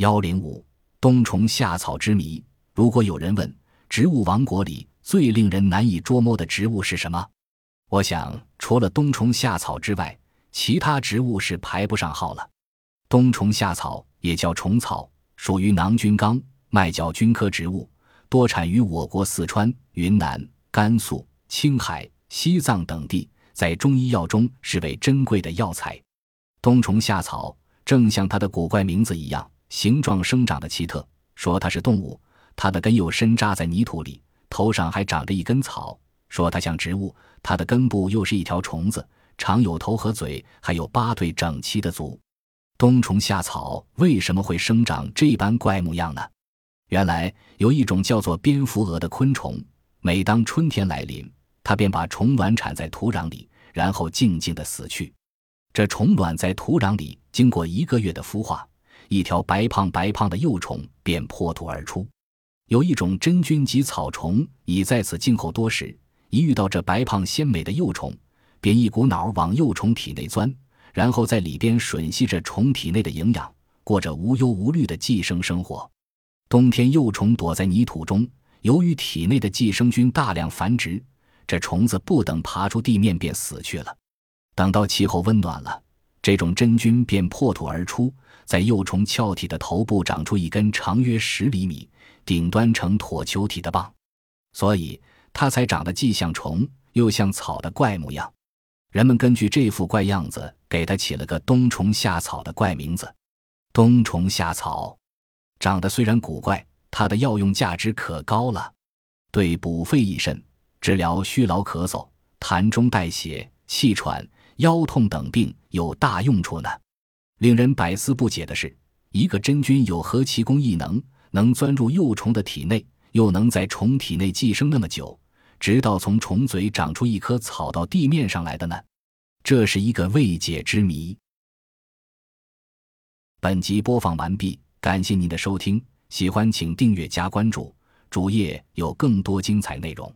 幺零五冬虫夏草之谜。如果有人问，植物王国里最令人难以捉摸的植物是什么？我想，除了冬虫夏草之外，其他植物是排不上号了。冬虫夏草也叫虫草，属于囊菌纲麦角菌科植物，多产于我国四川、云南、甘肃、青海、西藏等地，在中医药中是为珍贵的药材。冬虫夏草正像它的古怪名字一样，形状生长的奇特。说它是动物，它的根又深扎在泥土里，头上还长着一根草。说它像植物，它的根部又是一条虫子，长有头和嘴，还有八对整齐的足。冬虫夏草为什么会生长这般怪模样呢？原来有一种叫做蝙蝠蛾的昆虫，每当春天来临，它便把虫卵产在土壤里，然后静静地死去。这虫卵在土壤里经过一个月的孵化，一条白胖白胖的幼虫便破土而出。有一种真菌及草虫已在此静候多时，一遇到这白胖鲜美的幼虫，便一股脑往幼虫体内钻。然后在里边吮吸着虫体内的营养，过着无忧无虑的寄生生活。冬天，幼虫躲在泥土中，由于体内的寄生菌大量繁殖，这虫子不等爬出地面便死去了。等到气候温暖了，这种真菌便破土而出，在幼虫鞘体的头部长出一根长约十厘米、顶端呈椭球体的棒，所以它才长得既像虫又像草的怪模样。人们根据这副怪样子，给它起了个“冬虫夏草”的怪名字。冬虫夏草长得虽然古怪，它的药用价值可高了，对补肺益肾、治疗虚劳咳嗽、痰中带血、气喘、腰痛等病有大用处呢。令人百思不解的是，一个真菌有何奇功异能，能钻入幼虫的体内，又能在虫体内寄生那么久？直到从虫嘴长出一棵草到地面上来的呢？这是一个未解之谜。本集播放完毕，感谢您的收听，喜欢请订阅加关注，主页有更多精彩内容。